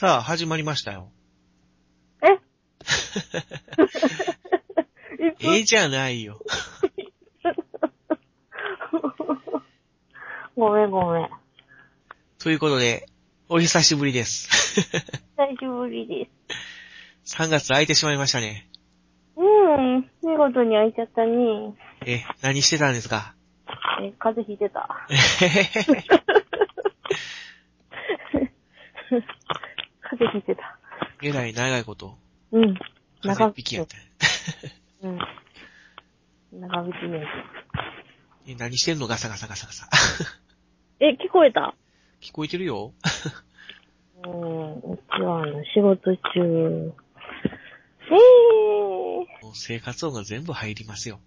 さあ、始まりましたよ。え？ええじゃないよ。ごめんごめん。ということで、お久しぶりです。久しぶりです。3月空いてしまいましたね。うん、見事に開いちゃったね。え、何してたんですか？え、風邪ひいてた。えへへへ風邪ひいてた。えらい長いこと、うん。風邪一匹やった。うん。長引きね。え何してんの？ガサガサガサガサ。え、聞こえた？聞こえてるようん、うちはあの、仕事中。えもう生活音が全部入りますよ。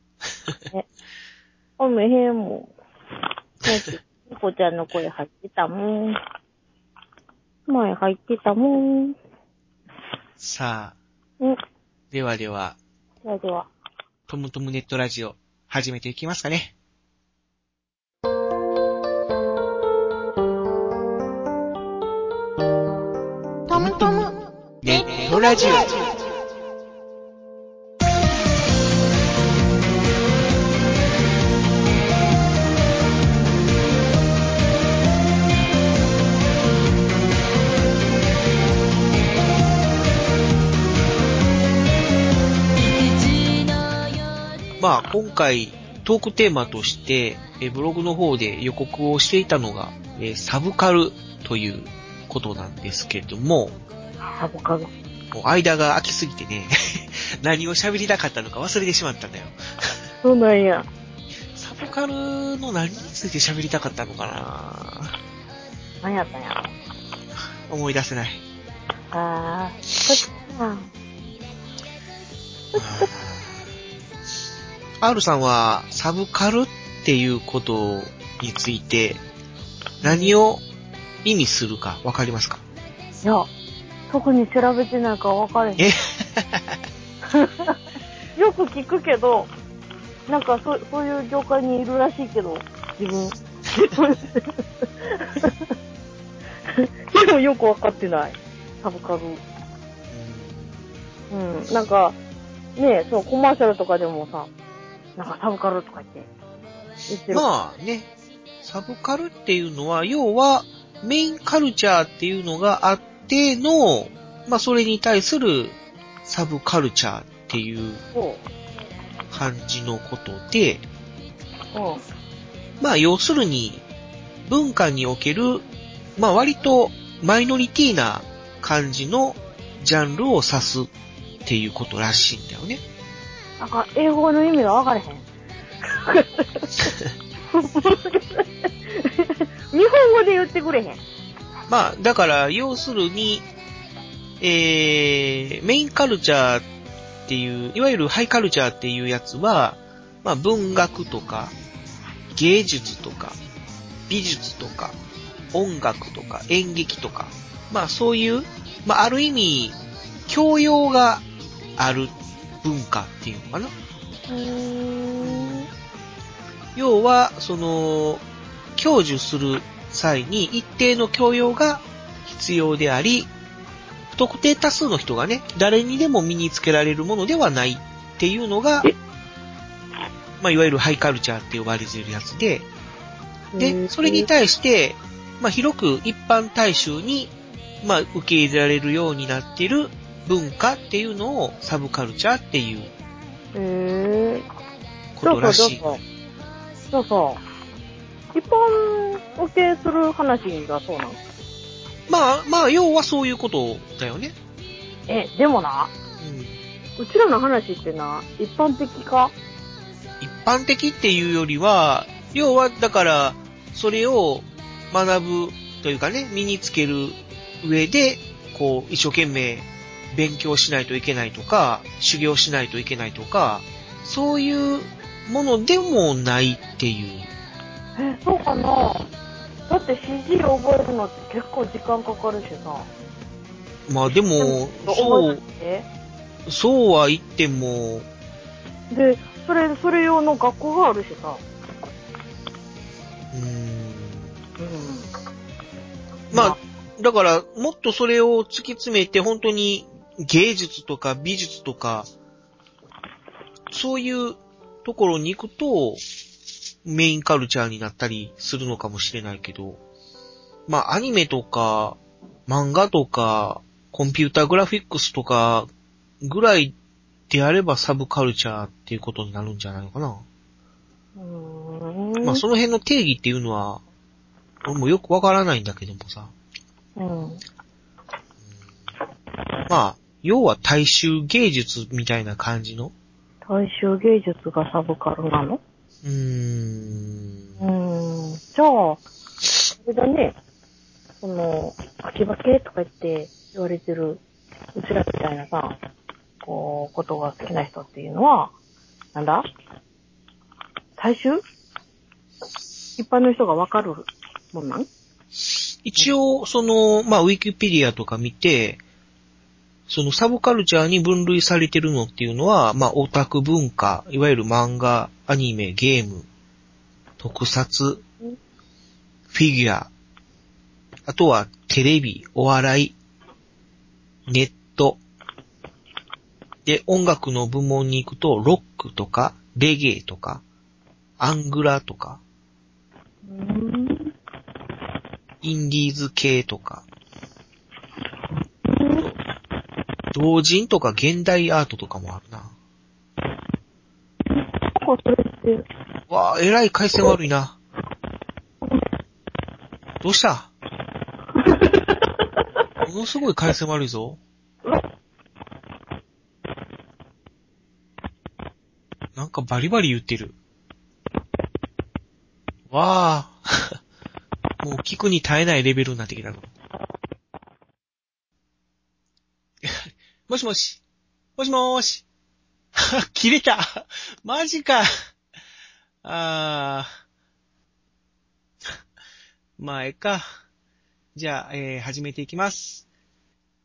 ー、おめへんもん。さっき、ニコちゃんの声入ってたもん。前入ってたもん。さあ、うん。ではでは、ではでは。トムトムネットラジオ、始めていきますかね。トムトム。ネットラジオ。今回、トークテーマとして、えブログの方で予告をしていたのが、えーサブカルということなんですけども、アボカド。もう間が空きすぎてね、何を喋りたかったのか忘れてしまったんだよ。そうなんや。サブカルの何について喋りたかったのかな何やったんやろ。思い出せない。あー。R さんはサブカルっていうことについて何を意味するかわかりますか？いや、特に調べてないから分かれへん。え？よく聞くけど、なんかそそういう業界にいるらしいけど、自分。でもよく分かってない。サブカル。うん。なんか、ねそう、コマーシャルとかでもさ、なんかサブカルとか言って、言ってる。まあね、サブカルっていうのは、要はメインカルチャーっていうのがあっての、まあそれに対するサブカルチャーっていうそ感じのことで。まあ要するに文化における、まあ割とマイノリティな感じのジャンルを指すっていうことらしいんだよね。なんか、英語の意味が分かれへん。日本語で言ってくれへん。まあ、だから、要するに、えー、メインカルチャーっていう、いわゆるハイカルチャーっていうやつは、まあ、文学とか、芸術とか、美術とか、音楽とか、演劇とか、まあ、そういう、まあ、ある意味、教養がある文化っていうのかな。うーん。要は、その、享受する際に一定の教養が必要であり、不特定多数の人がね、誰にでも身につけられるものではないっていうのが、まあ、いわゆるハイカルチャーって呼ばれているやつで、で、それに対して、まあ、広く一般大衆に、まあ、受け入れられるようになっている文化っていうのをサブカルチャーっていうへー。ことらしい。そうそう。そうそう。一般受けする話がそうなのまあ、まあ、要はそういうことだよね。え、でもな、うん。うちらの話ってな、一般的か？一般的っていうよりは、要は、だから、それを学ぶというかね、身につける上で、こう、一生懸命勉強しないといけないとか、修行しないといけないとか、そういうものでもないっていう。え、そうかなだって CG 覚えるのって結構時間かかるしさ。まあでも、覚そう、えそうは言っても、てで、それ、それ用の学校があるしさ。うーん、うん。まあ、だから、もっとそれを突き詰めて、本当に芸術とか美術とか、そういうところに行くと、メインカルチャーになったりするのかもしれないけど、まあ、アニメとか、漫画とか、コンピューターグラフィックスとか、ぐらいであればサブカルチャーっていうことになるんじゃないのかな。まあ、その辺の定義っていうのは、俺もよくわからないんだけどもさ。うん。まあ、要は大衆芸術みたいな感じの？大衆芸術がサブカルなの？うーん。うーん。じゃあ、あれだね。その、秋葉系とか言って言われてる、うちらみたいなさ、こう、ことが好きな人っていうのは、なんだ？大衆？一般の人がわかるもんなん？一応、その、まあ、ウィキペディアとか見て、そのサブカルチャーに分類されてるのっていうのは、まあ、オタク文化、いわゆる漫画、アニメ、ゲーム、特撮、フィギュア、あとはテレビ、お笑い、ネット。で、音楽の部門に行くと、ロックとか、レゲエとか、アングラとか。インディーズ系とか、同人とか現代アートとかもあるな。なんかそれって、わあ、えらい回線悪いな。どうした？ものすごい回線悪いぞ。なんかバリバリ言ってる。わあ。もう聞くに耐えないレベルになってきたの。もしもし。もしもーし。切れた。マジか。あー。まあ、えか。じゃあ、えー、始めていきます。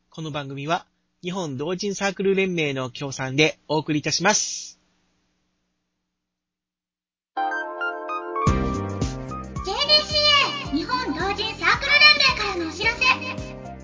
この番組は、日本同人サークル連盟の協賛でお送りいたします。JDCA 日本同人サークル連盟からのお知らせ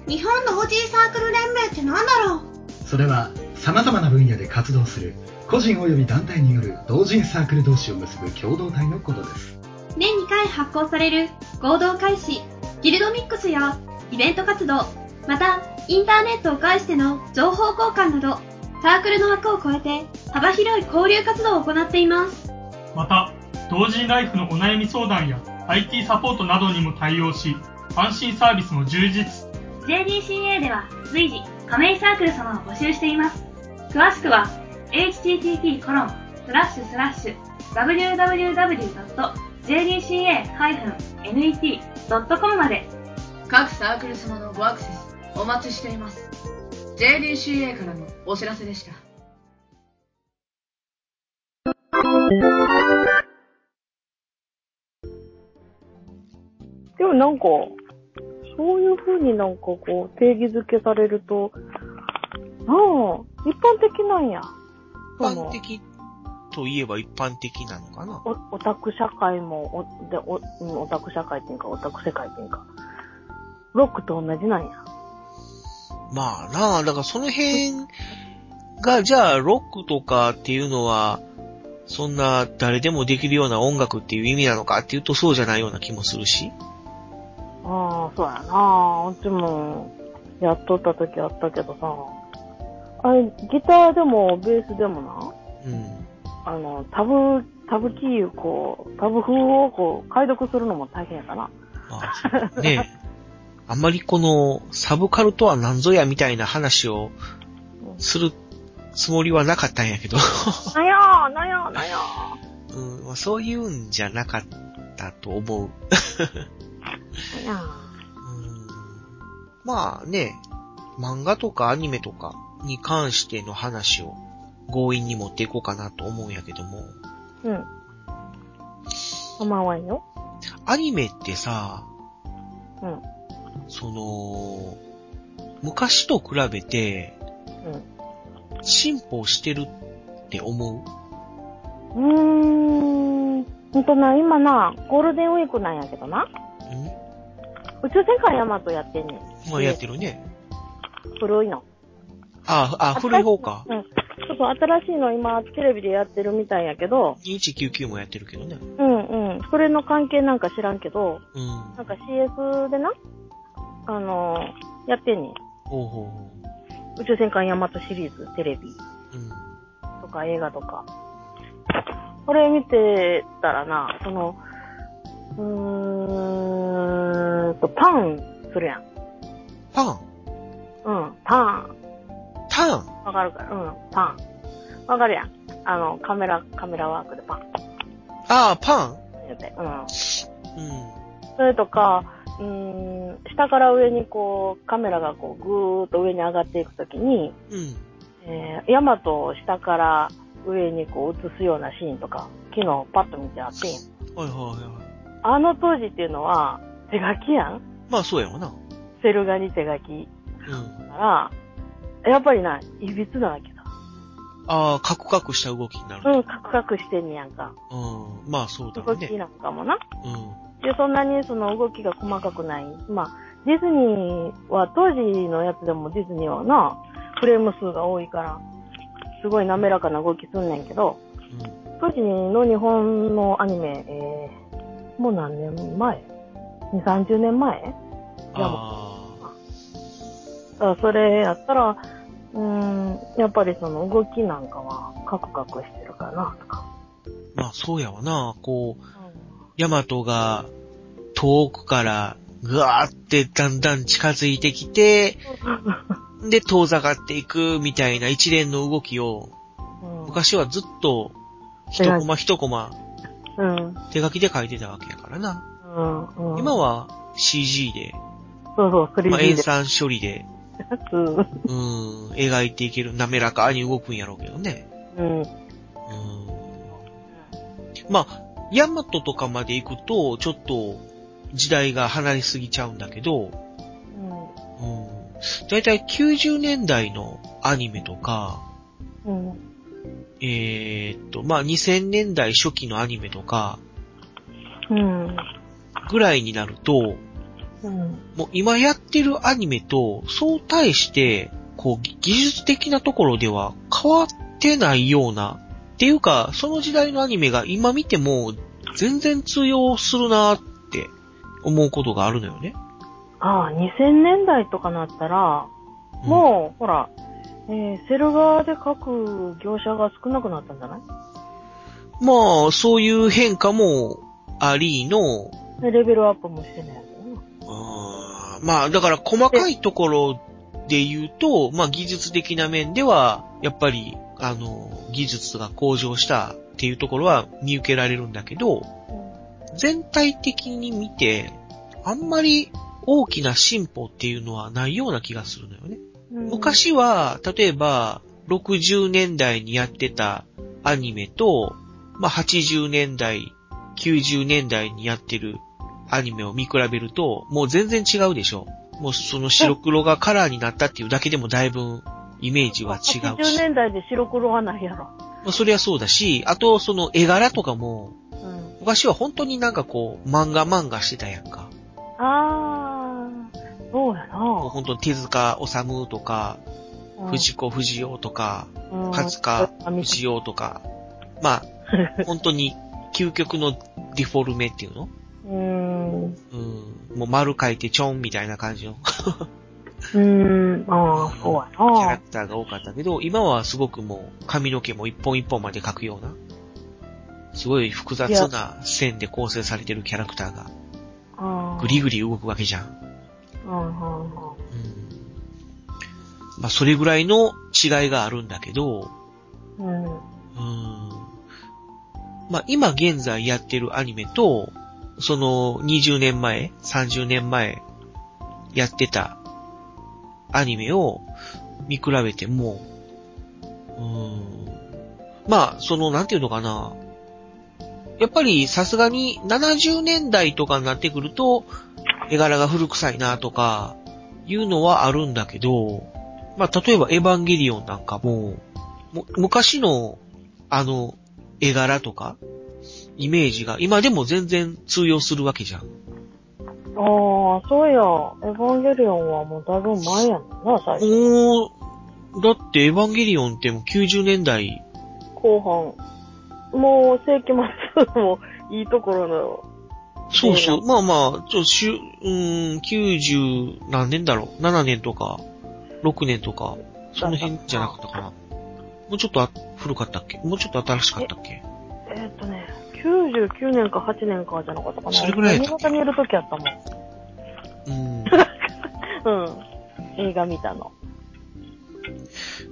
日本同人サークル連盟って何だろう？それは様々な分野で活動する個人及び団体による同人サークル同士を結ぶ共同体のことです年2回発行される合同開始、ギルドミックスやイベント活動、またインターネットを介しての情報交換など、サークルの枠を超えて幅広い交流活動を行っています。また、同人ライフのお悩み相談や IT サポートなどにも対応し、安心サービスも充実。JDCA では随時加盟サークル様を募集しています。詳しくは http://www.jdca-net.com まで。各サークル様のごアクセスお待ちしています。JDCA からのお知らせでした。でもなんか、そういう風になんかこう、定義づけされると、ああ、一般的なんや。一般的といえば一般的なのかな？おオタク社会も、おでおうんオタク社会っていうか、オタク世界っていうか、ロックと同じなんや。まあなあ、だからその辺が、じゃあロックとかっていうのは、そんな誰でもできるような音楽っていう意味なのかっていうとそうじゃないような気もするし。ああ、そうやなうちも、やっとった時あったけどさ、あれ、ギターでもベースでもな、うん。あの、タブ、タブキーをこう、タブ風をこう、解読するのも大変やかな。まあ、そうねえ。あんまりこのサブカルとは何ぞやみたいな話をするつもりはなかったんやけど、なんやー、なんやー、なんやうんまあ、そういうんじゃなかったと思う。ー、なまあね、漫画とかアニメとかに関しての話を強引に持っていこうかなと思うんやけども、ー。うん。構わんよ。アニメってさ、うん。その、昔と比べてうん。進歩してるって思う？うーん。ほんとな、今な、ゴールデンウィークなんやけどな。うんう宇宙戦艦ヤマトやってんねん。まあやってるね。古いの。ああ、あ、古い方か。うん。そうそう、新しいの今、テレビでやってるみたいやけど、2199もやってるけどね。うんうん。それの関係なんか知らんけど、うん。なんか CS でな、あのーやってんねん。ほうほうほ宇宙戦艦ヤマトシリーズ、テレビう。うん。とか映画とか。これ見てたらな、その、うーんと、パンするやん。パン？うん、パン。タン？わかるかうん、パン。わかるやん。あの、カメラ、カメラワークでパン。ああ、パン？言うて。うん。うん。それとか、うーん、下から上にこう、カメラがこう、ぐーっと上に上がっていくときに、うん。えー、ヤマトを下から上にこう映すようなシーンとか、昨日パッと見てあってんはいはいはい。あの当時っていうのは、手書きやん？まあそうやわな。セル画に手書きうん。だから、やっぱりな、いびつなわけだ。ああ、カクカクした動きになる。うん、カクカクしてんねやんか。うん。まあそうだろうね。動きなんかもな。うん。で、そんなにその動きが細かくない。まあ、ディズニーは、当時のやつでもディズニーはな、フレーム数が多いから、すごい滑らかな動きすんねんけど、うん。当時の日本のアニメ、えー、もう何年前 ?2、30年前？あだからそれやったら、うーん、やっぱりその動きなんかはカクカクしてるかな、とか。あ。まあそうやわな。こう、ヤマトが遠くからぐわーってだんだん近づいてきて、で遠ざかっていくみたいな一連の動きを、うん、昔はずっと一コマ一コマうん、手書きで書いてたわけやからな。うん、うん。今は CG で、そうそう、3D で。まあ、演算処理で、うん、うん、描いていける、滑らかに動くんやろうけどね。うん。うん。まあ、ヤマトとかまで行くと、ちょっと時代が離れすぎちゃうんだけど、うん。だいたい90年代のアニメとか、うん。えーっと、まあ、2000年代初期のアニメとか、うん。ぐらいになると、うん。もう今やってるアニメと、そう対して、こう、技術的なところでは変わってないような、っていうか、その時代のアニメが今見ても全然通用するなって思うことがあるのよね。ああ、2000年代とかなったら、うんもう、ほら、えー、セル画で描く業者が少なくなったんじゃない？まあ、そういう変化もありの、でレベルアップもしてないあーまあ、だから細かいところで言うと、まあ技術的な面では、やっぱり、あの、技術が向上したっていうところは見受けられるんだけど、全体的に見て、あんまり大きな進歩っていうのはないような気がするのよね。うん昔は、例えば、60年代にやってたアニメと、まあ、80年代、90年代にやってるアニメを見比べると、もう全然違うでしょ。もうその白黒がカラーになったっていうだけでもだいぶイメージは違う80し。年代で白黒はないやろ。まあ、そりゃそうだし、あとその絵柄とかも、うん。昔は本当になんかこう、漫画漫画してたやんか。あー、そうやな。もう本当に手塚治虫とか、うん藤子不二雄とか、うん勝川あ見藤雄とか、まあ、本当に究極のディフォルメっていうの？うーん。ううん。もう丸書いてちょんみたいな感じの ーん。あー、そうやキャラな。クターが多かったけど、今はすごくもう髪の毛も一本一本まで描くような、すごい複雑な線で構成されてるキャラクターがあーグリグリ動くわけじゃん。まあ、それぐらいの違いがあるんだけど、うん。うん。まあ、今現在やってるアニメと、その20年前、30年前やってたアニメを見比べても、うん。まあ、その、なんていうのかな。やっぱりさすがに70年代とかになってくると、絵柄が古臭いなとか、いうのはあるんだけど、まあ、例えばエヴァンゲリオンなんかも、も昔の、あの、絵柄とか、イメージが今でも全然通用するわけじゃん。ああ、そうや。エヴァンゲリオンはもうだいぶ前やもんな、最初。もう、だってエヴァンゲリオンってもう90年代、後半。もう世紀末もいいところの。そうそう。えまあまあ、ちょ、しゅ、うーん、90何年だろう ?7 年とか、6年とか、その辺じゃなかったかな。もうちょっとあ古かったっけ？もうちょっと新しかったっけ？えーっとね、99年か8年かじゃなかったかな。それぐらいやったっけ？新潟にいる時あったもん。うん。うん。映画見たの。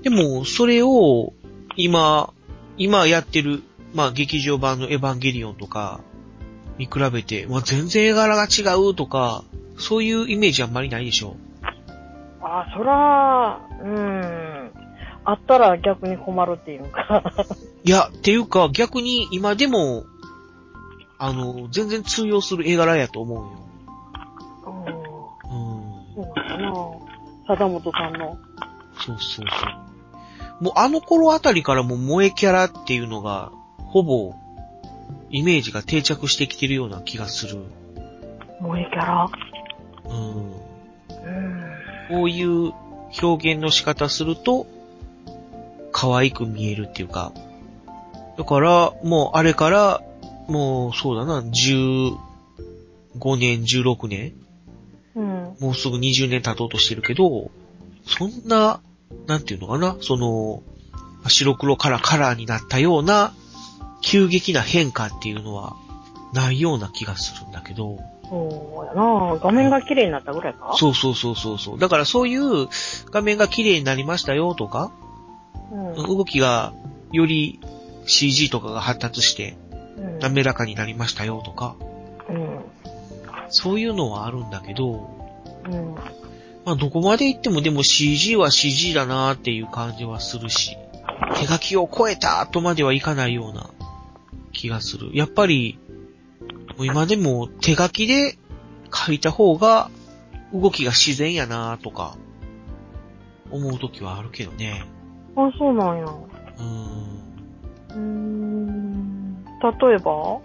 でも、それを、今、今やってる、まあ劇場版のエヴァンゲリオンとか、に比べて、まあ全然絵柄が違うとか、そういうイメージあんまりないでしょ。ああ、そら、うん。あったら逆に困るっていうか。いや、っていうか逆に今でも、あの、全然通用する絵柄やと思うよ。うん。うん。そうなのかな。貞本さんの。そうそうそう。もうあの頃あたりからもう萌えキャラっていうのが、ほぼ、イメージが定着してきてるような気がする。萌えキャラ。うん。うん。こういう表現の仕方すると、可愛く見えるっていうか。だから、もうあれから、もうそうだな、15年、16年うん。もうすぐ20年経とうとしてるけど、そんな、なんていうのかな、その、白黒からカラーになったような、急激な変化っていうのは、ないような気がするんだけど、そうやな画面が綺麗になったぐらいか？そうそうそうそうそう。だからそういう画面が綺麗になりましたよとか、うん。動きがより CG とかが発達してうん。滑らかになりましたよとか、うん。そういうのはあるんだけど、うん。まあどこまで行ってもでも CG は CG だなーっていう感じはするし、手書きを超えたとまではいかないような気がする。やっぱり、もう今でも手書きで書いた方が動きが自然やなーとか、思う時はあるけどね。あ、そうなんや。うーん。うーん。例えば？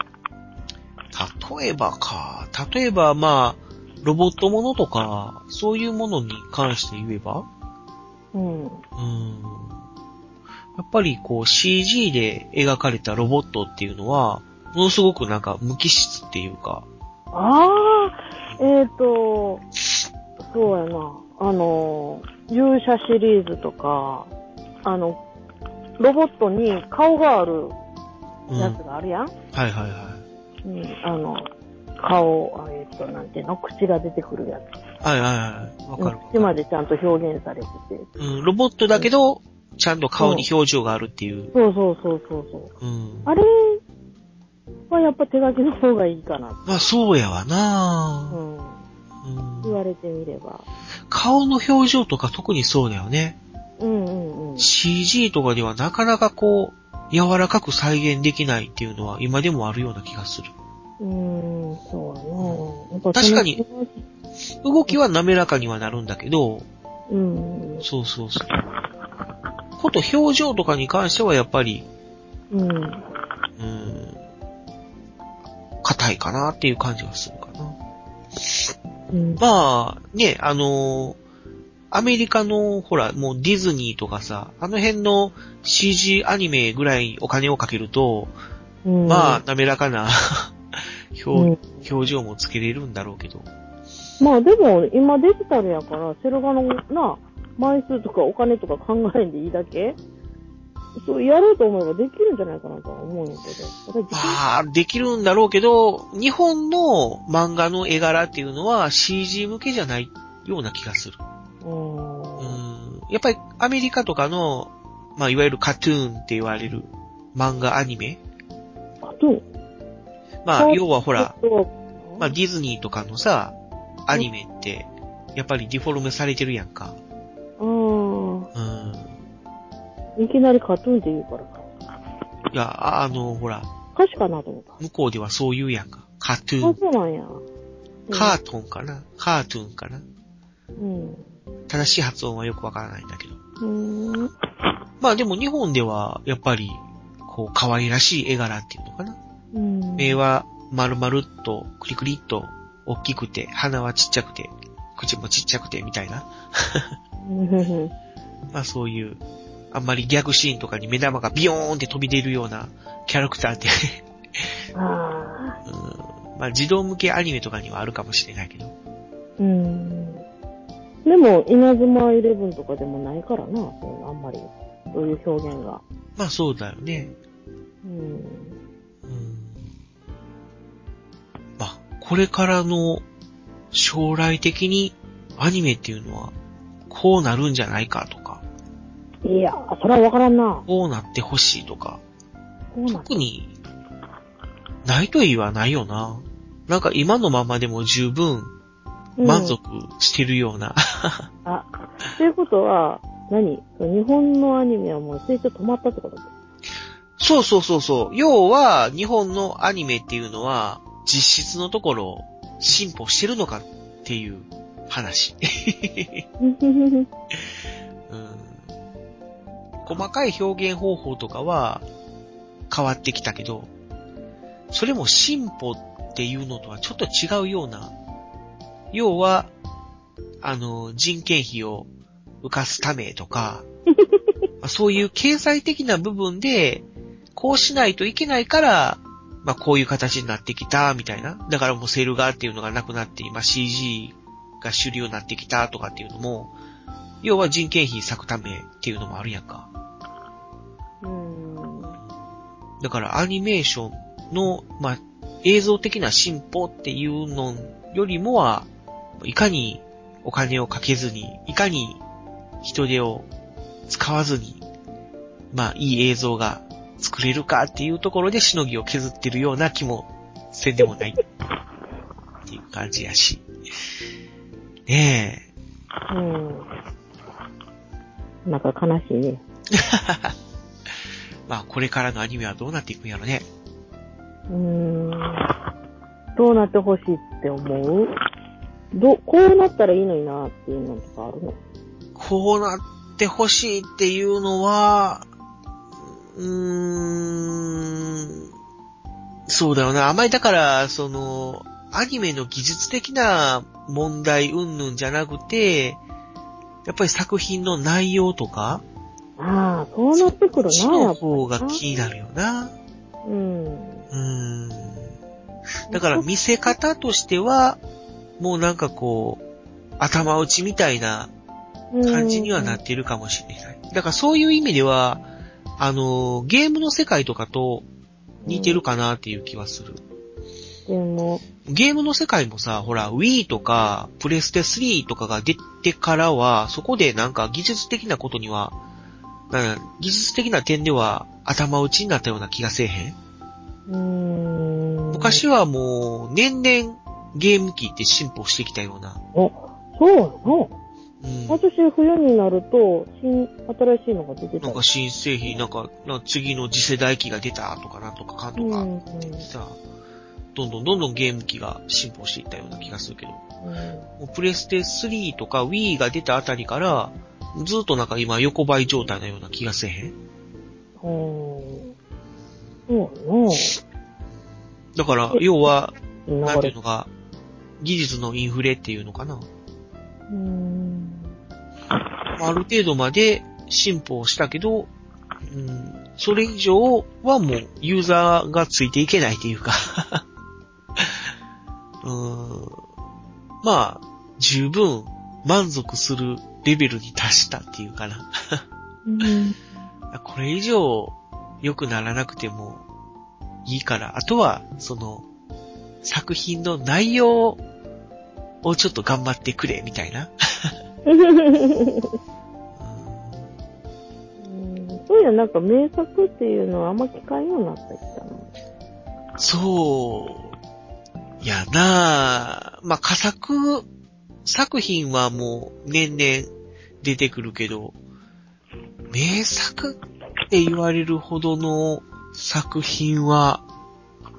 例えばか。例えば、まあ、ロボットものとか、そういうものに関して言えば、うん。うーん。やっぱりこう CG で描かれたロボットっていうのは、ものすごくなんか無機質っていうか、ああ、えっ、ー、と、そうやな。あの、勇者シリーズとか、あの、ロボットに顔があるうん。やはいつがあるやん、はいはうん、あの、顔、あえっ、と、なんていうの？口が出てくるやつ。い。はいはいはい。わかる。口までちゃんと表現されてて。うん、ロボットだけど、ちゃんと顔に表情があるっていう。そうそうそうそうそう。うん。あれはやっぱ手書きの方がいいかな。まあそうやわうな、ん。うん言われてみれば。顔の表情とか特にそうだよね。うんうんうん。CG とかではなかなかこう、柔らかく再現できないっていうのは今でもあるような気がする。うーん、そうやな。確かに動きは滑らかにはなるんだけど、うん。そうそうそう。こと表情とかに関してはやっぱり、うん。うーん、硬いかなっていう感じがするかな。うん。まあ、ね、あのーアメリカの、ほら、もうディズニーとかさ、あの辺の CG アニメぐらいお金をかけると、うん、まあ、滑らかな 表,、うん表情もつけれるんだろうけど。まあでも、今デジタルやから、セル画のな、枚数とかお金とか考えんでいいだけ？そう、やろうと思えばできるんじゃないかなとは思うんやけど。それできるまあ、できるんだろうけど、日本の漫画の絵柄っていうのは CG 向けじゃないような気がする。う。うんんやっぱりアメリカとかの、まあ、いわゆるカトゥーンって言われる漫画アニメ？あと、まあ、要はほら、えっとまあ、ディズニーとかのさ、アニメって、やっぱりディフォルメされてるやんか。うん。うん。いきなりカトゥーンって言うからさ。いや、ああの、ほら、歌詞かなと思った。向こうではそう言うやんか。カトゥーあ、ン。そうなんや。カートンかな？カートゥーンかな？うん。正しい発音はよくわからないんだけど。うん。まあでも日本では、やっぱり、こう、可愛らしい絵柄っていうのかな。うん。目は丸々っと、クリクリっと大きくて、鼻はちっちゃくて、口もちっちゃくて、みたいな。うんまあそういう、あんまりギャグシーンとかに目玉がビヨーンって飛び出るようなキャラクターって、ああ。うん、まあ児童向けアニメとかにはあるかもしれないけど。うん。でも、稲妻イレブンとかでもないからな、あんまり。そういう表現が。まあそうだよね。うん。うん。まあ、これからの将来的にアニメっていうのはこうなるんじゃないかとか、いや、それはわからんな。こうなってほしいとか、こうな特にないと言わないよな。なんか今のままでも十分満足してるような。あ、ということは、何？日本のアニメはもう成長止まったってこと？そうそうそうそう。要は、日本のアニメっていうのは、実質のところ、進歩してるのかっていう話。うん、細かい表現方法とかは変わってきたけど、それも進歩っていうのとはちょっと違うような。要は、あの、人件費を浮かすためとか、そういう経済的な部分で、こうしないといけないから、まあこういう形になってきた、みたいな。だからもうセル画っていうのがなくなって、今 CG が主流になってきたとかっていうのも、要は人件費割くためっていうのもあるやんか。うん。だからアニメーションの、まあ、映像的な進歩っていうのよりもは、いかにお金をかけずに、いかに人手を使わずに、まあ、いい映像が作れるかっていうところでしのぎを削ってるような気もせんでもないっていう感じやし。ねえ。うん。なんか悲しいね。まあ、これからのアニメはどうなっていくんやろね。うーん。どうなってほしいって思う？ど、こうなったらいいのになっていうのとかあるの？こうなってほしいっていうのは、うーん、そうだよな。あまりだから、その、アニメの技術的な問題云々じゃなくて、やっぱり作品の内容とか、ああ、そうなってくるな、やその方が気になるよな。うん。うーん。だから見せ方としては、もうなんかこう、頭打ちみたいな感じにはなっているかもしれない。だからそういう意味では、あの、ゲームの世界とかと似てるかなっていう気はする。でも、ゲームの世界もさ、ほら、Wii とか、プレステ3とかが出てからは、そこでなんか技術的なことには、なんか技術的な点では頭打ちになったような気がせえへん？うーん。昔はもう、年々ゲーム機って進歩してきたような。お、そうなの？うん。私、冬になると、新、新しいのが出てたなんか新製品、なんか、なんか次の次世代機が出たとかなんとかかんとか、うんうんさ、どんどんどんどんゲーム機が進歩していったような気がするけど、うんもうプレステ3とか Wii が出たあたりから、ずっとなんか今横ばい状態なような気がせえへん？うんそうだから、要は、やな。なんていう。のが、技術のインフレっていうのかな。うん。ある程度まで進歩したけど、うん、それ以上はもうユーザーがついていけないっていうかうん、まあ、十分満足するレベルに達したっていうかな。うん。これ以上良くならなくてもいいから、あとは、その、作品の内容をちょっと頑張ってくれ、みたいな。うんそういや、なんか名作っていうのはあんま聞かんようになったりしたな。そう。やなあまあ、佳作作品はもう年々出てくるけど、名作って言われるほどの作品は、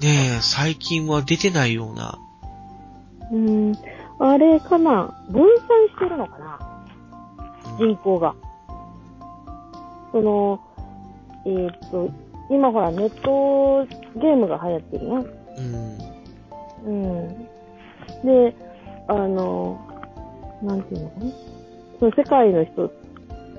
ねえ、最近は出てないような。うん。あれかな分散してるのかな人口が。その、えーっと、今ほらネットゲームが流行ってるやん。うん。うん。で、あの、なんていうのかな？その世界の人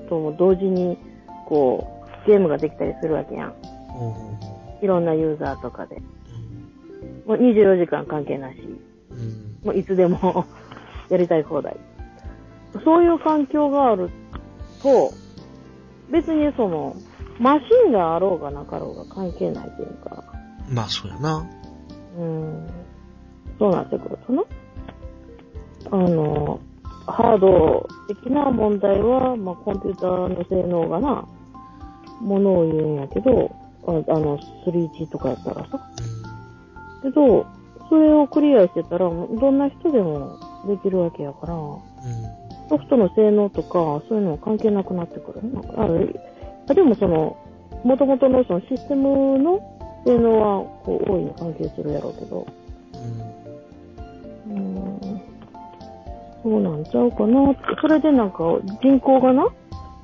とも同時に、こう、ゲームができたりするわけやん。ほうほうほいろんなユーザーとかで。うもう24時間関係なし。うん。うん。もういつでも やりたい放題。そういう環境があると、別にその、マシンがあろうがなかろうが関係ないというか、まあ、そうやな。うん、そうなってくるとね。あの、ハード的な問題は、まあ、コンピューターの性能がな、ものを言うんやけど、ああの、3G とかやったらさ。けど、それをクリアしてたら、どんな人でもできるわけやから、ソフトの性能とか、そういうのは関係なくなってくるね。ああでもその、元々のそのシステムの性能は、こう、大いに関係するやろうけど、そうなんちゃうかなって。それでなんか、人口がな、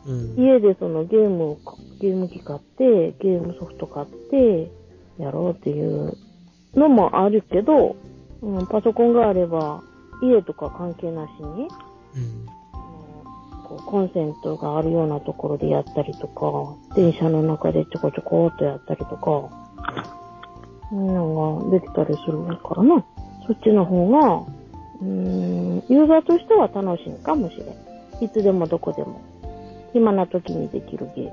うん。家でそのゲームを、ゲーム機買って、ゲームソフト買って、やろうっていうのもあるけど、うん、パソコンがあれば、家とか関係なしに、うん。こうコンセントがあるようなところでやったりとか、電車の中でちょこちょこっとやったりとか、そういうのができたりするからな。そっちの方が、うーん、ユーザーとしては楽しいかもしれん。いつでもどこでも。暇な時にできるゲーム。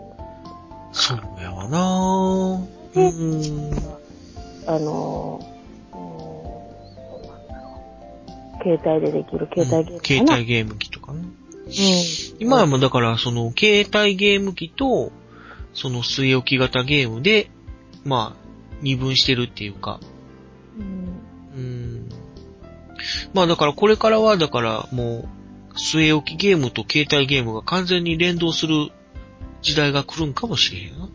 そうやわなうん。あのー、うん携帯でできる携帯ゲームか携な。帯ゲーム機とかね。うん。今はもうだから、その、携帯ゲーム機と、その据え置き型ゲームで、まあ、二分してるっていうか、まあだからこれからは、だからもう、据え置きゲームと携帯ゲームが完全に連動する時代が来るんかもしれへんな。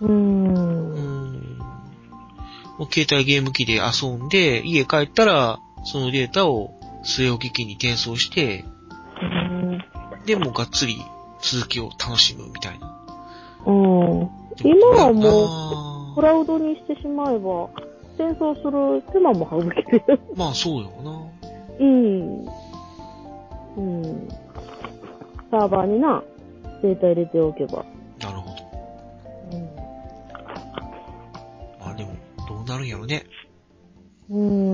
う。うんん。もう携帯ゲーム機で遊んで、家帰ったら、そのデータを据え置き機に転送して、うん。で、もうがっつり続きを楽しむみたいな。うん。今はもう、もクラウドにしてしまえば、転送する手間も省ける。まあそうよな。うん。うん。サーバーにな、データ入れておけば。なるほど。うん。まあでも、どうなるんやろね。うん。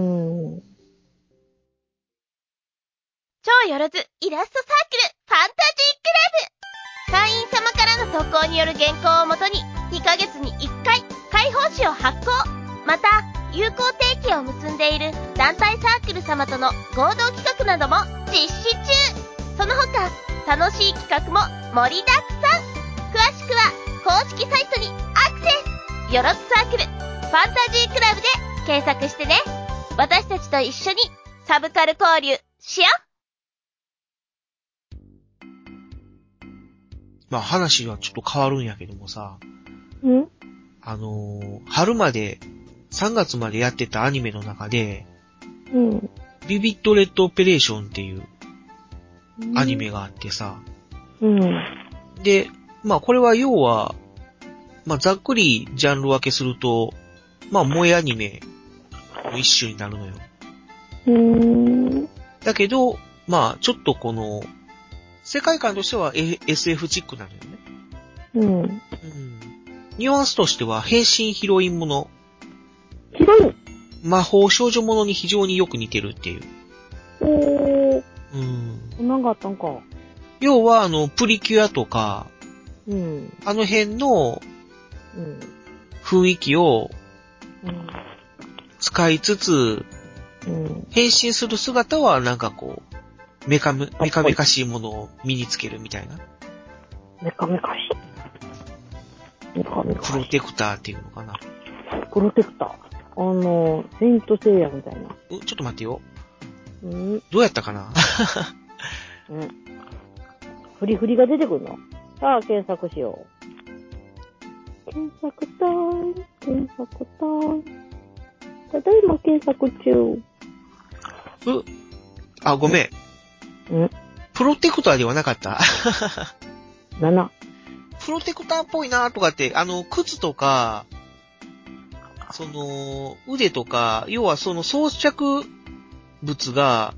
様との合同企画なども実施中。その他楽しい企画も盛りだくさん。詳しくは公式サイトにアクセス。よろずサークルファンタジークラブで検索してね。私たちと一緒にサブカル交流しよう。まあ話はちょっと変わるんやけどもさ、うん？あのー春まで、3月までやってたアニメの中で、うん。ビビットレッドオペレーションっていうアニメがあってさ、うん。で、まあこれは要は、まあざっくりジャンル分けすると、まあ萌えアニメの一種になるのよ。うん。だけど、まあちょっとこの、世界観としては A- SF チックなのよね。うん。うん。ニュアンスとしては変身ヒロインもの、広い。魔法少女ものに非常によく似てるっていう。おー。うん。なんかあったんか。要はあの、プリキュアとか、うん。あの辺のうん。雰囲気をうん。使いつつ、うん。変身する姿はなんかこう、メカメ、メカメカしいものを身につけるみたいな。メカメカしい。メカメカしい。プロテクターっていうのかな。プロテクター。あの、セイントセイヤみたいな。うちょっと待ってよ。うん。どうやったかな？うん。フリフリが出てくるの？さあ、検索しよう。検索タイム、検索タイム。ただいま検索中。う、あ、ごめん。うんプロテクターではなかった？7。プロテクターっぽいなとかって、あの、靴とか、その、腕とか、要はその装着物が、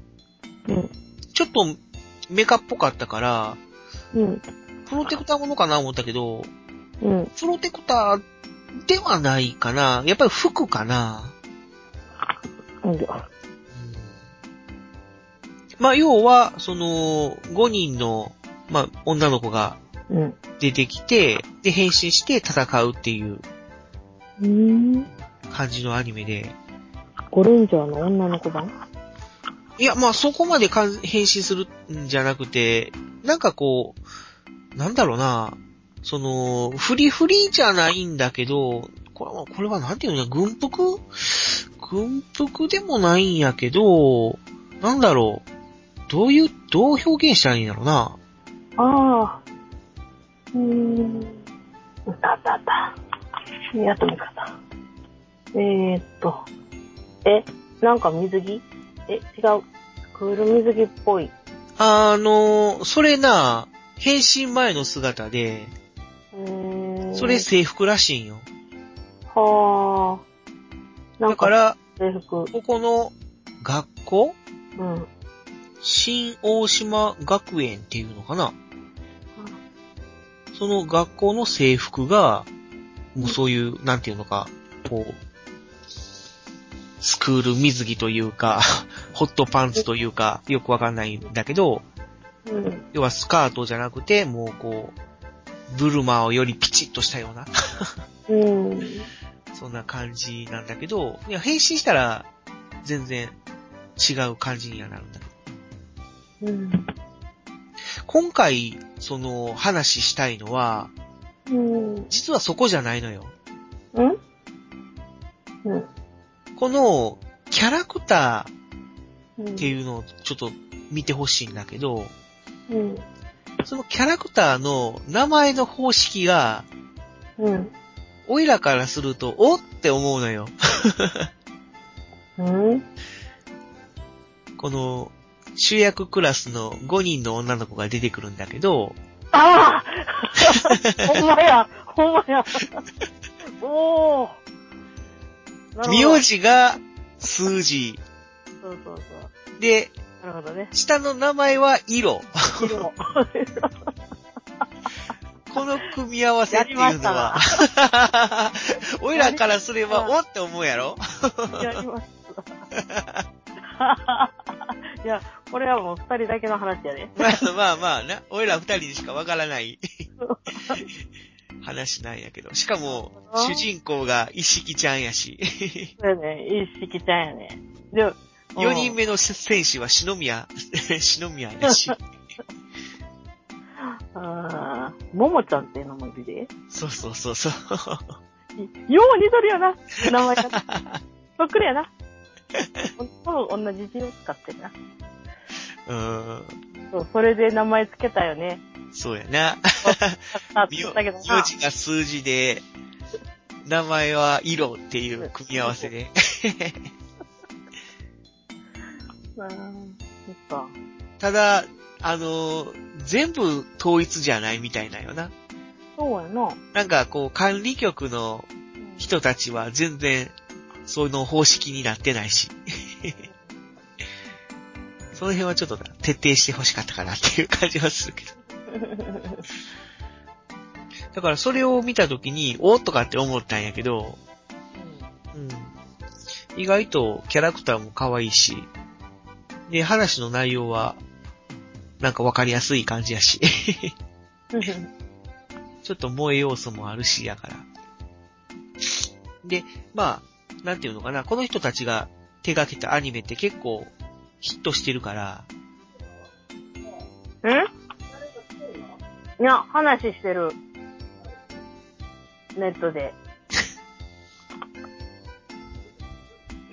うん。ちょっとメカっぽかったから、うん。プロテクターものかな思ったけど、うん。プロテクターではないかな。やっぱり服かな。うん。まあ、要は、その、5人の、まあ、女の子がうん。出てきて、で、変身して戦うっていううん。感じのアニメで。ゴレンジャーの女の子版？いや、まあ、そこまで変身するんじゃなくて、なんかこう、なんだろうな、その、フリフリじゃないんだけど、これは、これはなんていうの軍服？軍服でもないんやけど、なんだろう、どういう、どう表現したらいいんだろうな。ああ。うーん。あったあったあった。やっと見方。えー、っと。え、なんか水着？え、違う。クール水着っぽい。あの、それな、変身前の姿で。それ制服らしいんよ。はあ。だから、制服。ここの学校？うん。新大島学園っていうのかなその学校の制服が、もうそういう、なんていうのか、こう、スクール水着というか、ホットパンツというか、よくわかんないんだけど、うん。要はスカートじゃなくて、もうこう、ブルマーをよりピチッとしたような、うん。そんな感じなんだけど、いや、変身したら、全然違う感じにはなるんだけど。うん。今回、その、話したいのは、うん。実はそこじゃないのよ。うんうん。この、キャラクタうん。ーっていうのをちょっと見てほしいんだけど、うん。そのキャラクターの名前の方式が、うん。おいらからすると、おって思うのよ。うん。この、主役クラスの5人の女の子が出てくるんだけど、ああ ほんまやほんまやおーなるほど名字が数字。そうそうそで、う。なるほどね。下の名前は色。色。この組み合わせっていうのは、おい らからすれば、おって思うやろ？やりました。いや、これはもう二人だけの話やで。まあまあまあな、おいら二人にしかわからない話なんやけど。しかも、主人公が一色ちゃんやし、そうやね、一式ちゃんやね。で、4人目の選手は篠宮、篠宮やし。あーももちゃんっていうのもいるで？そうそうそうそう。よう似とるよな、名前が。そっくりやな。ほぼ同じ字を使ってるな。うーん。そう、それで名前つけたよね。そうやな。あ、名字が数字で、名前は色っていう組み合わせで。うん、そっか。ただ、あのー全部統一じゃないみたいなよな。そうやな。なんかこう管理局の人たちは全然その方式になってないし。その辺はちょっと徹底して欲しかったかなっていう感じはするけど。だからそれを見たときに、おーとかって思ったんやけど、うん。意外とキャラクターも可愛いし、で、話の内容は、なんかわかりやすい感じやし、ちょっと萌え要素もあるし、やから。で、まあ、なんていうのかな、この人たちが手掛けたアニメって結構ヒットしてるから、んいや、話してる。ネットで。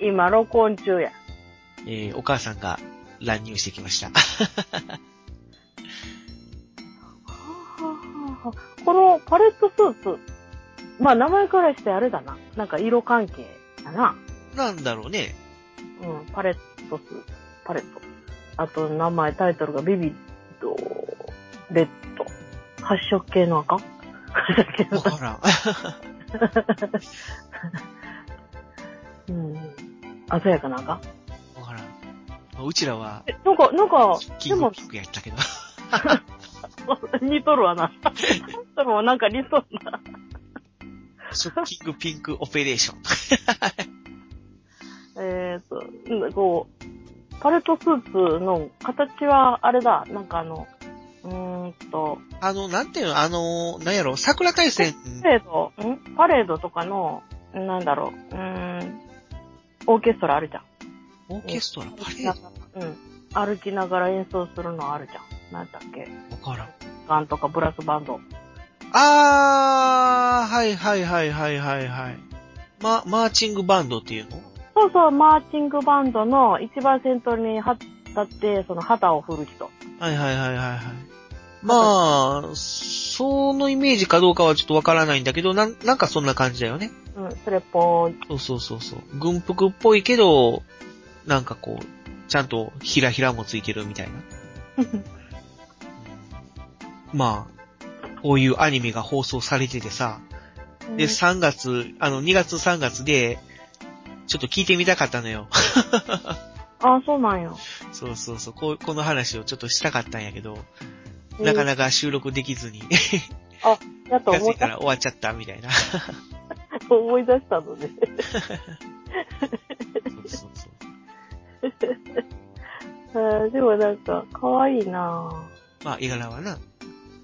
今、録音中や。えー、お母さんが乱入してきました。このパレットスーツ、まあ名前からしてあれだな。なんか色関係だな。なんだろうね。うん、パレットス、パレット。あと名前、タイトルがビビッド、レッド。発色系の赤？発色系の赤？わからん。うん。鮮やかな赤？わからん。うちらは、えなんか、なんか、でも、キングピックやったけど。似とるわな。でもなんか似とるな。ショッキングピンクオペレーション。えっ、と、うんこう、パレットスーツの形はあれだ、なんかあの、うーんと、あの、なんていうの、あの、なんやろ、桜大戦、パレード、ん？パレードとかの、なんだろう、うーん、オーケストラあるじゃん。オーケストラ、パレードうん。歩きながら演奏するのあるじゃん。なんだっけ。わからん。ガンとかブラスバンド。あー、はいはいはいはいはいはい。ま、マーチングバンドっていうの？そうそう、マーチングバンドの一番先頭に立って、その旗を振る人。はいはいはいはいはい。まあ、そのイメージかどうかはちょっとわからないんだけど、なん、なんかそんな感じだよね。うん、それっぽい。そうそうそうそう。軍服っぽいけど、なんかこう、ちゃんとひらひらもついてるみたいな。まあ、こういうアニメが放送されててさ、で、3月、あの、2月3月で、ちょっと聞いてみたかったのよ。あ、そうなんや。そうそうそう、こう、この話をちょっとしたかったんやけど、なかなか収録できずに、あ、やっと思い出いたら終わっちゃったみたいな。思い出したのね。そうそうそう。でもなんか、可愛いなぁ。まあ、絵柄はな。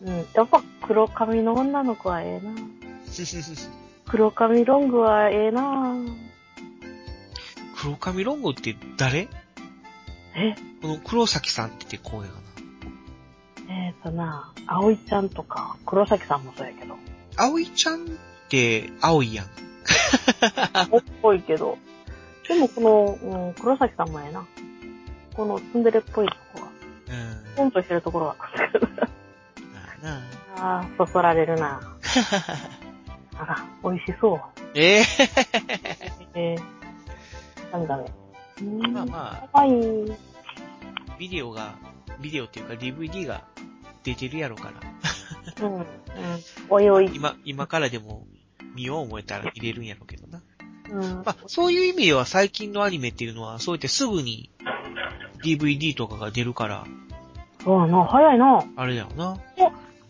うん。やっぱ黒髪の女の子はええな 黒髪ロングはええなぁ。黒髪ロングって誰？え？この黒崎さんって言ってこうやかな。えーとな、葵ちゃんとか、黒崎さんもそうやけど。葵ちゃんって、青いやん。青っぽいけど。でもこの、うん、黒崎さんもええな。このツンデレっぽいとこが、うん。ポンとしてるところが、まあなああ、そそられるな。あら、美味しそう。えええー、なんだね。まあまあ、かわいい。ビデオが、ビデオっていうか DVD が出てるやろから。うん、うん。おいおい。今、今からでも見よう思えたら入れるんやろうけどな。うん。まあ、そういう意味では最近のアニメっていうのは、そうやってすぐに DVD とかが出るから、そうやな、早いな。あれだよな。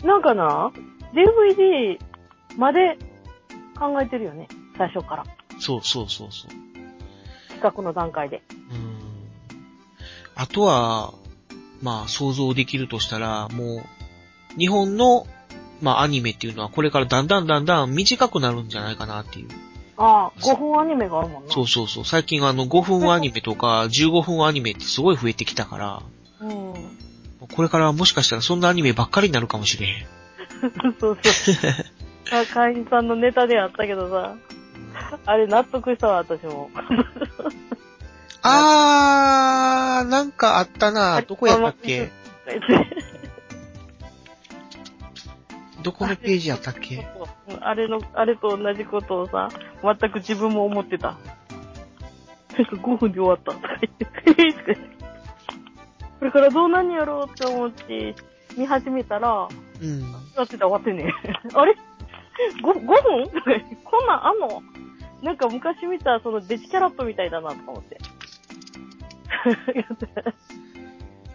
なんかな、DVD まで考えてるよね。最初から。そうそうそうそう。企画の段階で。うん。あとは、まあ想像できるとしたら、もう、日本の、まあアニメっていうのはこれからだんだんだんだん短くなるんじゃないかなっていう。ああ、5分アニメがあるもんな。そうそうそう。最近あの5分アニメとか15分アニメってすごい増えてきたから、うん。これからはもしかしたらそんなアニメばっかりになるかもしれへん。そうそう。あ、会員さんのネタであったけどさ、あれ納得したわ、私も。あー、なんかあったなどこやったっけ？どこのページやったっけ？あれの、あれと同じことをさ、全く自分も思ってた。なんか5分で終わった。とか言ってこれからどうなんやろうって思って見始めたら、うん。やってたら終わってんね。あれ ?5, 5分こんなんあんの？なんか昔見たそのデジキャラットみたいだなとか思って。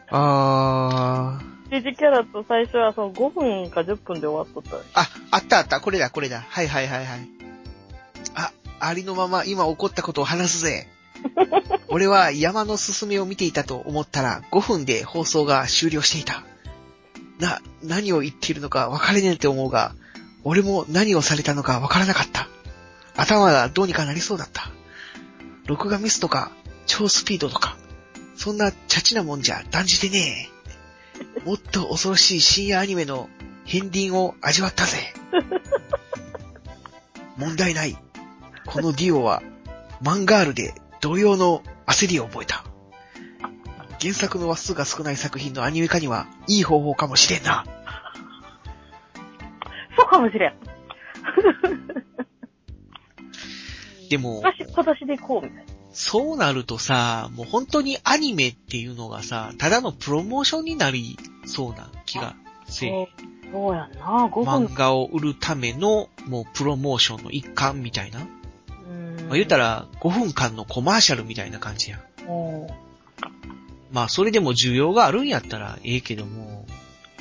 あー。デジキャラット最初はその5分か10分で終わっとった。あ、あったあった、これだ、これだ。はいはいはいはい。あ、ありのまま今起こったことを話すぜ。俺は山のすすめを見ていたと思ったら5分で放送が終了していた。な、何を言っているのか分かれねえって思うが、俺も何をされたのか分からなかった。頭がどうにかなりそうだった。録画ミスとか、超スピードとか、そんなチャチなもんじゃ断じてねえ。もっと恐ろしい深夜アニメの片鱗を味わったぜ。問題ない。このディオは、マンガールで同様の焦りを覚えた。原作の話数が少ない作品のアニメ化には、いい方法かもしれんな。そうかもしれん。でも、今年、で行こうみたいな。そうなるとさ、もう本当にアニメっていうのがさ、ただのプロモーションになりそうな気がせえそうやんな、5分。漫画を売るための、もうプロモーションの一環みたいな。まうんあ、言ったら、5分間のコマーシャルみたいな感じやまあ、それでも需要があるんやったらええけども、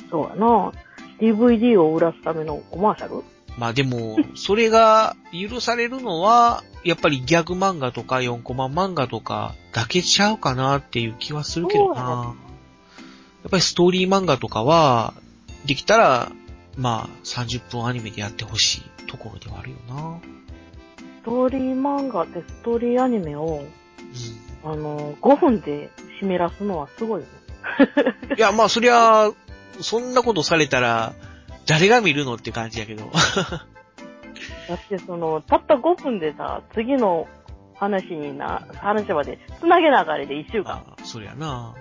そうやな。DVD を売らすためのコマーシャル？まあでも、それが許されるのは、やっぱりギャグ漫画とか4コマ漫画とかだけちゃうかなっていう気はするけどな。やっぱりストーリー漫画とかは、できたら、まあ30分アニメでやってほしいところではあるよな。ストーリー漫画ってストーリーアニメを、うん。あの、5分で湿らすのはすごいよね。いや、まあそりゃ、そんなことされたら、誰が見るのって感じやけど。だってその、たった5分でさ、次の話にな、話まで、つなげながらで1週間。あそりゃな。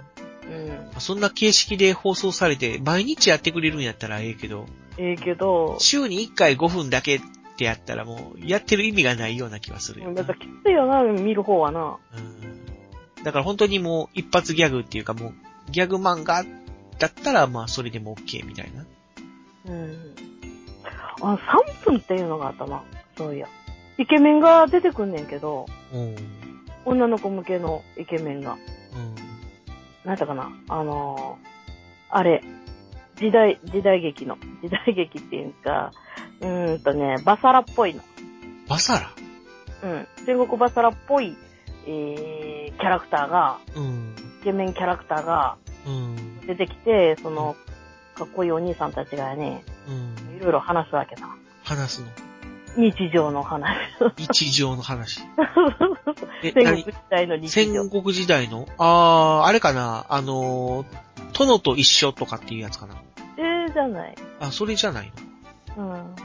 うん。そんな形式で放送されて、毎日やってくれるんやったらええけど、ええけど、週に1回5分だけってやったらもう、やってる意味がないような気はするよだからきついよな、見る方はな。うん。だから本当にもう、一発ギャグっていうかもう、ギャグ漫画だったら、まあ、それでも OK みたいな。うん。あ、3分っていうのがあったな。そういや。イケメンが出てくんねんけど、うん。女の子向けのイケメンが。うん。なんだかなあのー、あれ、時代、時代劇の、時代劇っていうか、うーんとね、バサラっぽいの。バサラ？うん。戦国バサラっぽい、えー、キャラクターが、うん。イケメンキャラクターがうん。出てきて、その、かっこいいお兄さんたちがね、うん。いろいろ話すわけだ。話すの？日常の話。日常の話。え、戦国何時代の日戦常。国時代の？あー、あれかな？あのー、殿と一緒とかっていうやつかなえー、じゃない。あ、それじゃないうん。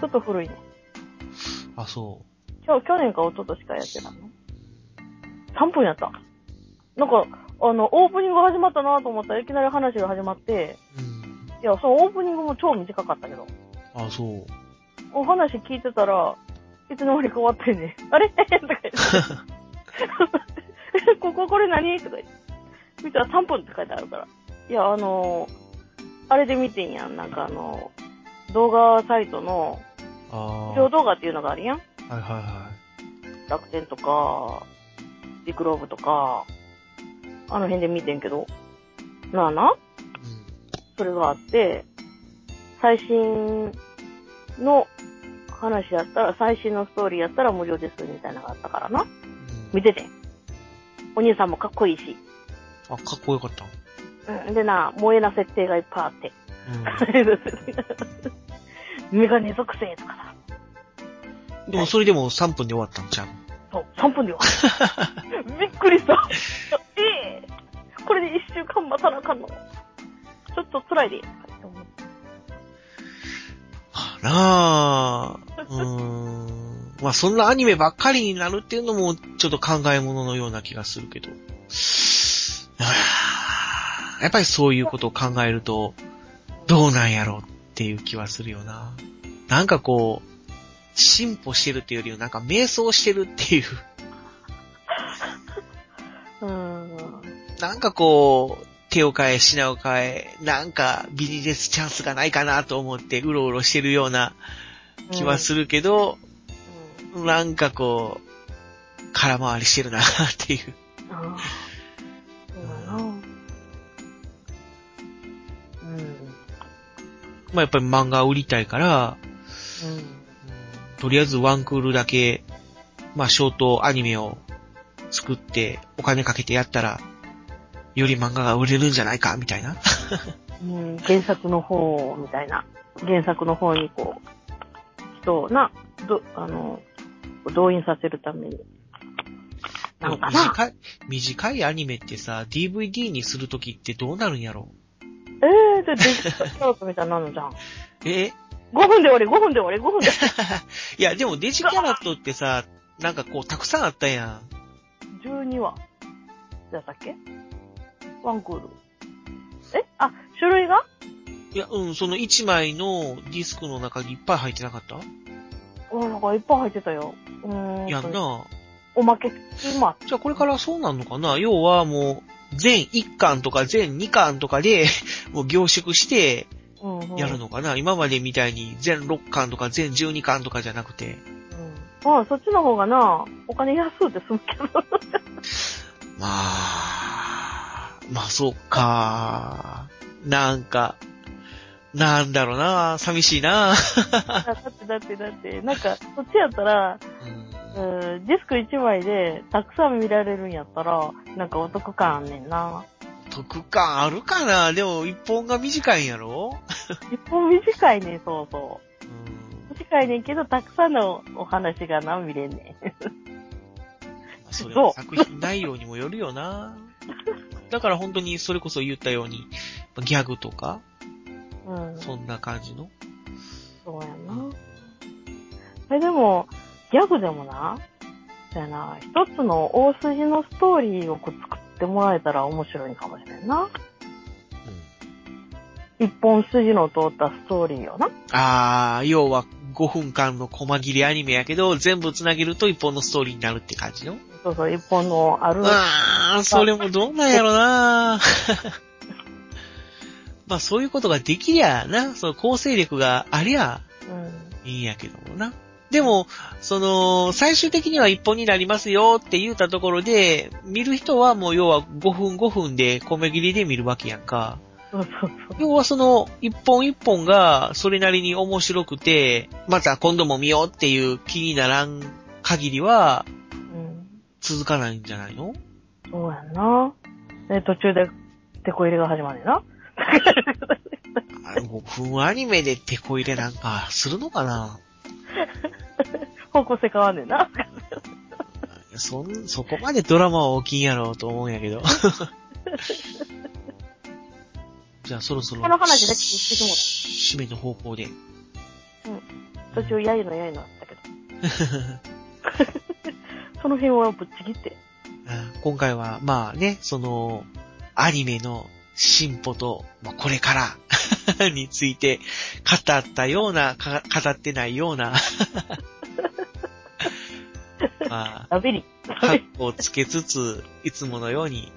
ちょっと古いね。のあ、そ今日、去年か一昨年かやってたの ?3 分やった。なんか、あの、オープニング始まったなと思ったらいきなり話が始まって、う。うん。いや、そのオープニングも超短かったけど、あ、そう。お話聞いてたら、いつの間にか終わってんねん。あれ？とか言って。え こここれ何？とか言って。見たら3分って書いてあるから。いや、あのあれで見てんやん。なんかあの動画サイトの、あ視聴動画っていうのがあるやん。ー。はいはいは楽天とか、ビクローブとか、あの辺で見てんけど、なあな。それがあって、最新の話やったら、最新のストーリーやったら無料ですみたいなのがあったからな。うん見ててん。お兄さんもかっこいいし。あ、かっこよかった。うん、でな、萌えな設定がいっぱいあって。うん。メガネ属性とかさ。でもそれでも3分で終わったんちゃう？そう、3分でよ。びっくりした。ええこれで1週間待たなあかんの？ちょっと辛いで。なあ。うーん。まあそんなアニメばっかりになるっていうのもちょっと考え物のような気がするけど。やっぱりそういうことを考えると、どうなんやろうっていう気はするよな。なんかこう、進歩してるっていうよりはなんか迷走してるっていう。うーん。なんかこう、手を変え品を変え、なんかビジネスチャンスがないかなと思ってうろうろしてるような気はするけど、うん。なんかこう、空回りしてるなっていうまあやっぱり漫画売りたいから、うん。とりあえずワンクールだけ、まあショートアニメを作ってお金かけてやったら、より漫画が売れるんじゃないかみたいな。うん、原作の方みたいな。原作の方にこう、人をな、ど、あの、動員させるために。なんかな。短い、短いアニメってさ、DVD にするときってどうなるんやろ？ええー、で、デジタルキャラクターみたいになるのじゃん。え？5分で終わり、5分で終わり、5分で。いや、でもデジキャラットってさ、なんかこう、たくさんあったやん。12話。じゃあさっけ？ワンクール。え？あ、種類が？いや、うん、その1枚のディスクの中にいっぱい入ってなかった？うん、なんかいっぱい入ってたよ。うーん。やんな。おまけ、今。じゃあこれからそうなんのかな？要はもう、全1巻とか全2巻とかで、もう凝縮してうん、うん。やるのかな、今までみたいに全6巻とか全12巻とかじゃなくて。うん。まあ、そっちの方がな、お金安うて済むけど。まあ、まあ、そうか。なんか、なんだろうな。寂しいな。だってだってだって、なんか、そっちやったら、うんうん、ディスク1枚でたくさん見られるんやったら、なんかお得感あんねんな。得感あるかなでも、一本が短いんやろ？一本短いねん、そうそう。うん。短いねんけど、たくさんのお話がな、見れんねん。それは作品内容にもよるよな。だから本当にそれこそ言ったように、ギャグとか、うん。そんな感じの？そうやな。え、でも、ギャグでもな、そうやな、一つの大筋のストーリーをこう作ってもらえたら面白いかもしれんな。一本筋の通ったストーリーをな。あー、要は5分間の細切れアニメやけど、全部繋げると一本のストーリーになるって感じの？そうそう、一本のある。あー、それもどうなんやろなまあそういうことができりゃな、その構成力がありゃうん。いいんやけどもな。でも、その、最終的には一本になりますよって言ったところで、見る人はもう要は5分5分で米切りで見るわけやんか。そうそうそう。要はその、一本一本がそれなりに面白くて、また今度も見ようっていう気にならん限りはうん。続かないんじゃないの？そうやんな。で、途中で、手こ入れが始まるな。あれ、5分アニメで手こ入れなんかするのかな？方向性変わんねんな。そん、そこまでドラマは大きいんやろうと思うんやけど。じゃあそろそろ、この話だけ言ってしも締めの方向で。途中、やいのやいのあったけど。その辺はぶっちぎって。うん今回は、まあね、その、アニメの進歩と、まあ、これから について語ったような、か語ってないような、まあ。カッコをつけつつ、いつものように、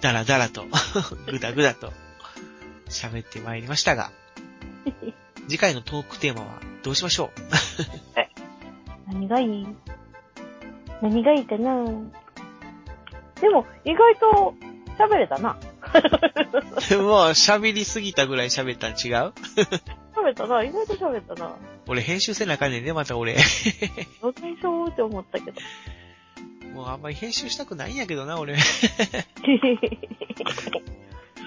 ダラダラと、ぐだぐだと、喋ってまいりましたが、次回のトークテーマはどうしましょ何がいい？何がいいかな？でも、意外と喋れたな。うもう喋りすぎたぐらい喋ったん違う？喋ったな。意外と喋ったな。俺編集せなあかんねんね、また俺。どうでしょうって思ったけど。もうあんまり編集したくないんやけどな、俺。す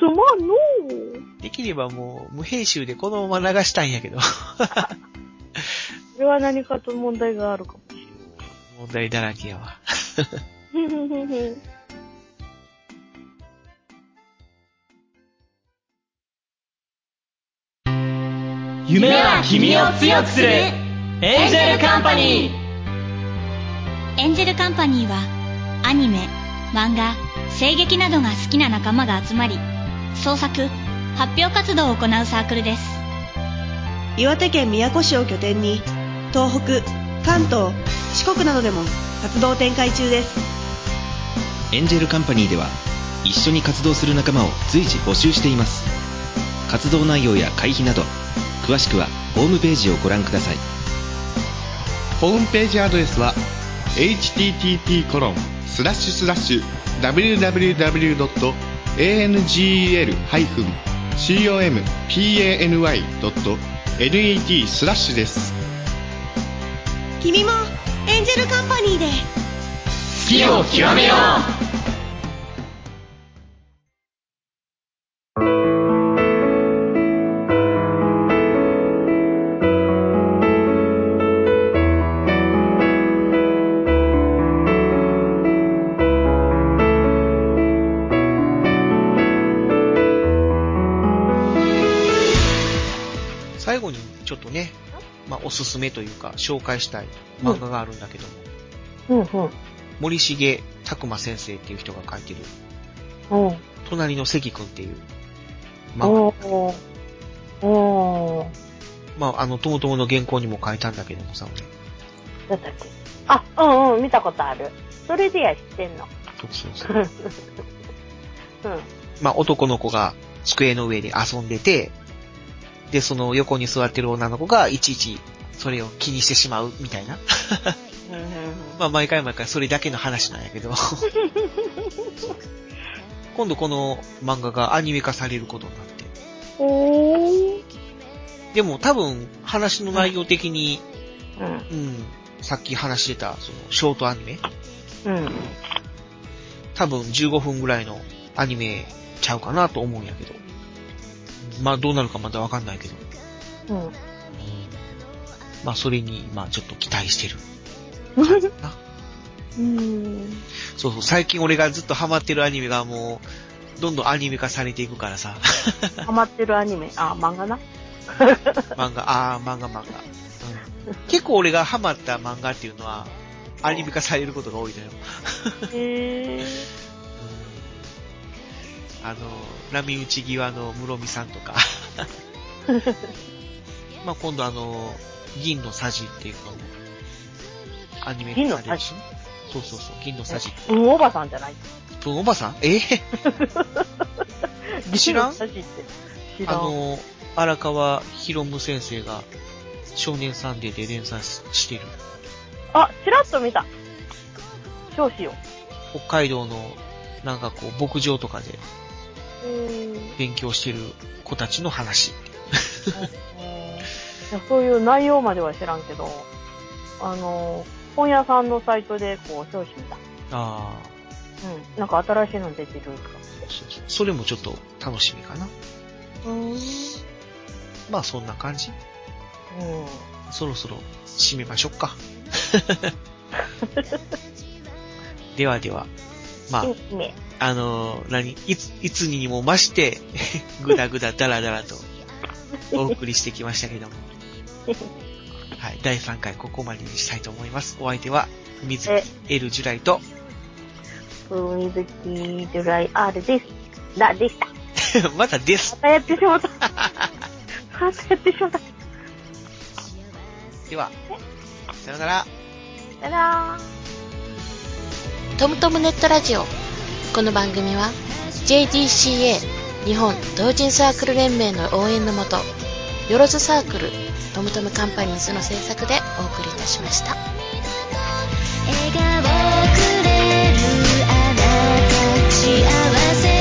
まんのう。できればもう無編集でこのまま流したいんやけど。これは何かと問題があるかもし問題だらけやわ。夢は君を強くする。エンジェルカンパニー。エンジェルカンパニーはアニメ、漫画、声劇などが好きな仲間が集まり創作、発表活動を行うサークルです。岩手県宮古市を拠点に東北関東四国などでも活動展開中です。エンジェルカンパニーでは一緒に活動する仲間を随時募集しています活動内容や会費など詳しくはホームページをご覧ください。ホームページアドレスは http コロンスラッシュスラッシュ www.angel-company.net スラッシュです。君もエンジェルカンパニーで。好きを極めよ最すすめというか、紹介したい漫画があるんだけども、うんうん。森重拓馬先生っていう人が書いてる、うん。隣の関くんっていう漫画。おー。おー。まあ、あの、ともともの原稿にも書いたんだけどもさ、俺。だったっけあ、うんうん、見たことある。それでや知ってんの。そうそうそう。うん。まあ、男の子が机の上で遊んでて、で、その横に座ってる女の子がいちいちそれを気にしてしまうみたいな。まあ、毎回毎回それだけの話なんやけど。今度この漫画がアニメ化されることになって。おー。でも多分話の内容的に、うん。うん、さっき話してた、その、ショートアニメうん。多分15分ぐらいのアニメちゃうかなと思うんやけど。まあどうなるかまだわかんないけど。うん。まあそれに、まあちょっと期待してる。うん。そうそう、最近俺がずっとハマってるアニメがもう、どんどんアニメ化されていくからさ。ハマってるアニメ。あ、漫画な。漫画、あー、漫画漫画。うん結構俺がハマった漫画っていうのは、アニメ化されることが多いのよ。へー。あの、波打ち際の室見さんとか。まあ今度あの、銀のさじっていうのも、アニメ化されるし。そうそうそう、銀のさじ。うん、おばさんじゃない？プンおばさん？え？知らん？知らん。あの、荒川博夢先生が少年サンデーで連載してる。あ、ちらっと見た。表紙を。北海道の、なんかこう、牧場とかで。勉強してる子たちの話。そういう内容までは知らんけど、あの、本屋さんのサイトでこう表紙見た。ああ、うん。なんか新しいの出てるとかそうそう。それもちょっと楽しみかな。うん。まあそんな感じ。うん。そろそろ締めましょうか。ではでは、まあ、いいね。あのー何、いつ、いつにも増して、ぐだぐだだらだらとお送りしてきましたけども。はい、第3回ここまでにしたいと思います。お相手は、水木 L ジュライと、海月ジュライ R です。だ、でした。またです。またやってしまった。またやってしまった。では、さよなら。さよなら。トムトムネットラジオこの番組は JDCA 日本同人サークル連盟の応援のもとよろずサークルトムトムカンパニーズの制作でお送りいたしました。笑顔くれるあなた幸せ